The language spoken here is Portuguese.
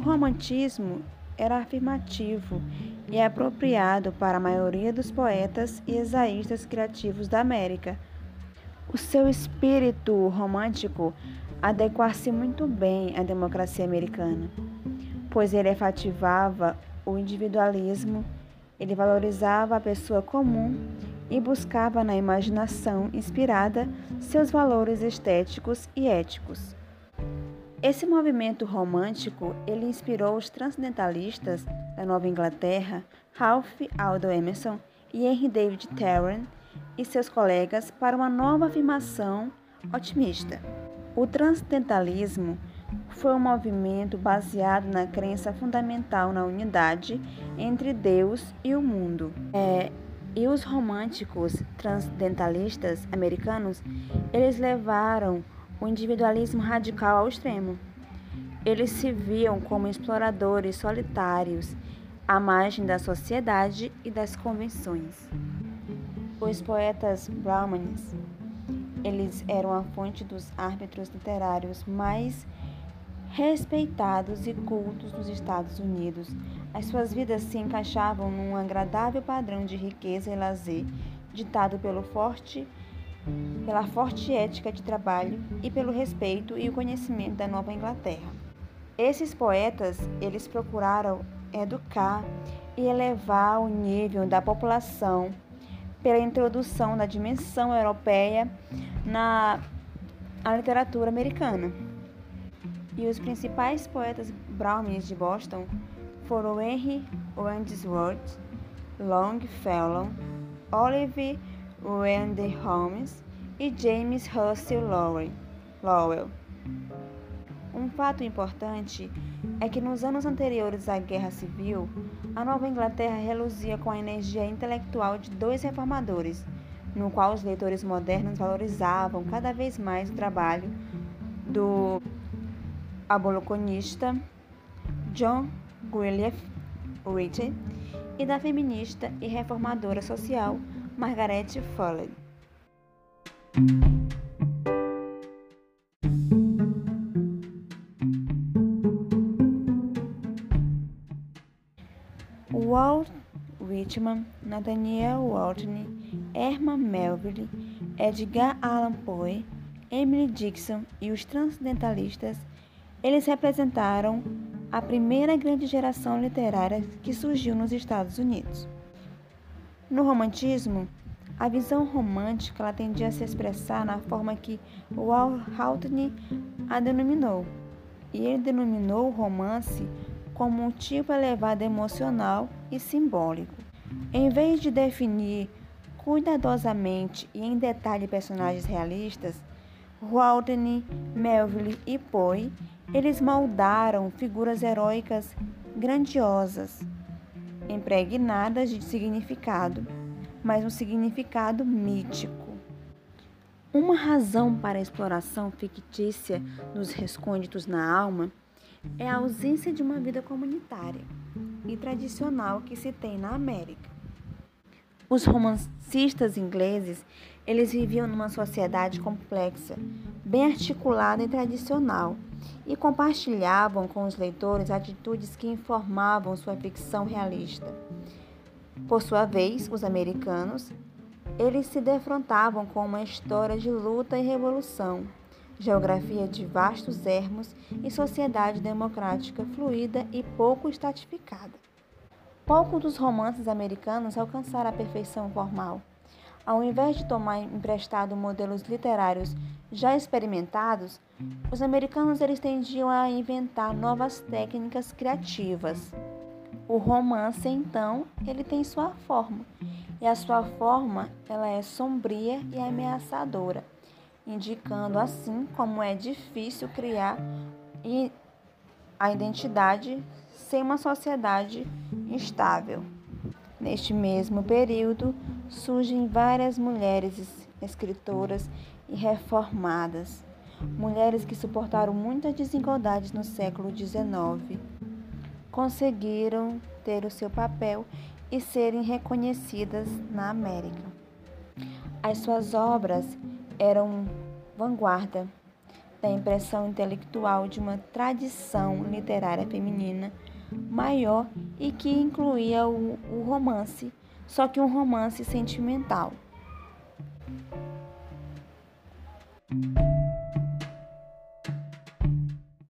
O romantismo era afirmativo e apropriado para a maioria dos poetas e ensaístas criativos da América. O seu espírito romântico adequar-se muito bem à democracia americana, pois ele efetivava o individualismo, ele valorizava a pessoa comum e buscava na imaginação inspirada seus valores estéticos e éticos. Esse movimento romântico, ele inspirou os transcendentalistas da Nova Inglaterra, Ralph Aldo Emerson e Henry David Thoreau e seus colegas para uma nova afirmação otimista. O transcendentalismo foi um movimento baseado na crença fundamental na unidade entre Deus e o mundo. É, e os românticos transcendentalistas americanos, eles levaram o individualismo radical ao extremo. Eles se viam como exploradores solitários, à margem da sociedade e das convenções. Os poetas brahmanes eles eram a fonte dos árbitros literários mais respeitados e cultos dos Estados Unidos. As suas vidas se encaixavam num agradável padrão de riqueza e lazer, ditado pelo forte, pela forte ética de trabalho e pelo respeito e o conhecimento da Nova Inglaterra. Esses poetas, eles procuraram educar e elevar o nível da população pela introdução da dimensão europeia na literatura americana. E os principais poetas brahmins de Boston foram Henry Wadsworth Longfellow, Oliver Wendell Holmes e James Russell Lowell. Um fato importante é que nos anos anteriores à Guerra Civil, a Nova Inglaterra reluzia com a energia intelectual de dois reformadores, no qual os leitores modernos valorizavam cada vez mais o trabalho do abolicionista John William Whitney e da feminista e reformadora social Margaret Fuller. Walt Whitman, Nathaniel Waltney, Herman Melville, Edgar Allan Poe, Emily Dixon e os transcendentalistas, eles representaram a primeira grande geração literária que surgiu nos Estados Unidos. No romantismo, a visão romântica ela tendia a se expressar na forma que Walt a denominou, e ele denominou o romance como um tipo elevado emocional e simbólico. Em vez de definir cuidadosamente e em detalhe personagens realistas, Walden, Melville e Poe, eles moldaram figuras heróicas grandiosas, impregnadas de significado, mas um significado mítico. Uma razão para a exploração fictícia dos recônditos na alma é a ausência de uma vida comunitária e tradicional que se tem na América. Os romancistas ingleses, eles viviam numa sociedade complexa, bem articulada e tradicional, e compartilhavam com os leitores atitudes que informavam sua ficção realista. Por sua vez, os americanos, eles se defrontavam com uma história de luta e revolução, geografia de vastos ermos e sociedade democrática fluida e pouco estratificada. Poucos dos romances americanos alcançaram a perfeição formal. Ao invés de tomar emprestado modelos literários já experimentados, os americanos eles tendiam a inventar novas técnicas criativas. O romance, então, ele tem sua forma, e a sua forma ela é sombria e ameaçadora, indicando assim como é difícil criar a identidade sem uma sociedade instável. Neste mesmo período, surgem várias mulheres escritoras e reformadas, mulheres que suportaram muitas desigualdades no século XIX, conseguiram ter o seu papel e serem reconhecidas na América. As suas obras eram vanguarda, da impressão intelectual de uma tradição literária feminina maior e que incluía o, o romance, só que um romance sentimental.